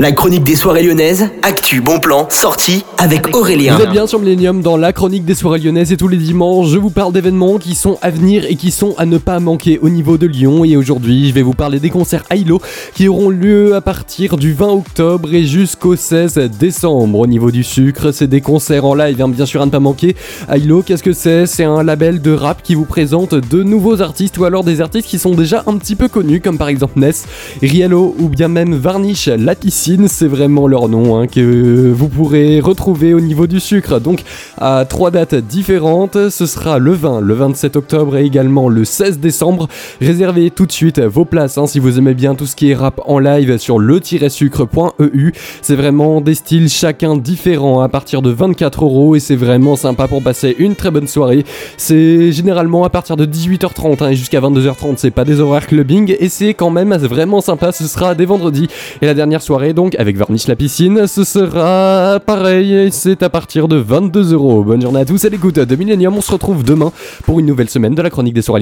La chronique des soirées lyonnaises, actu, bon plan, sortie avec Aurélien. Vous êtes bien sur Millennium dans la chronique des soirées lyonnaises et tous les dimanches je vous parle d'événements qui sont à venir et qui sont à ne pas manquer au niveau de Lyon et aujourd'hui je vais vous parler des concerts Ailo qui auront lieu à partir du 20 octobre et jusqu'au 16 décembre. Au niveau du sucre c'est des concerts en live hein, bien sûr à ne pas manquer. Ailo qu'est-ce que c'est? C'est un label de rap qui vous présente de nouveaux artistes ou alors des artistes qui sont déjà un petit peu connus comme par exemple Ness, Riello ou bien même Varnish C'est vraiment leur nom, hein, que vous pourrez retrouver au niveau du sucre. Donc à trois dates différentes, ce sera le 20, le 27 octobre et également le 16 décembre. Réservez tout de suite vos places hein, si vous aimez bien tout ce qui est rap en live sur le-sucre.eu. C'est vraiment des styles chacun différents à partir de 24 euros et c'est vraiment sympa pour passer une très bonne soirée. C'est généralement à partir de 18h30 hein, et jusqu'à 22h30, c'est pas des horaires clubbing et c'est quand même vraiment sympa. Ce sera des vendredis et la dernière soirée avec Varnish la piscine. Ce sera pareil, c'est à partir de 22 euros. Bonne journée à tous à l'écoute de Millennium. On se retrouve demain pour une nouvelle semaine de la chronique des soirées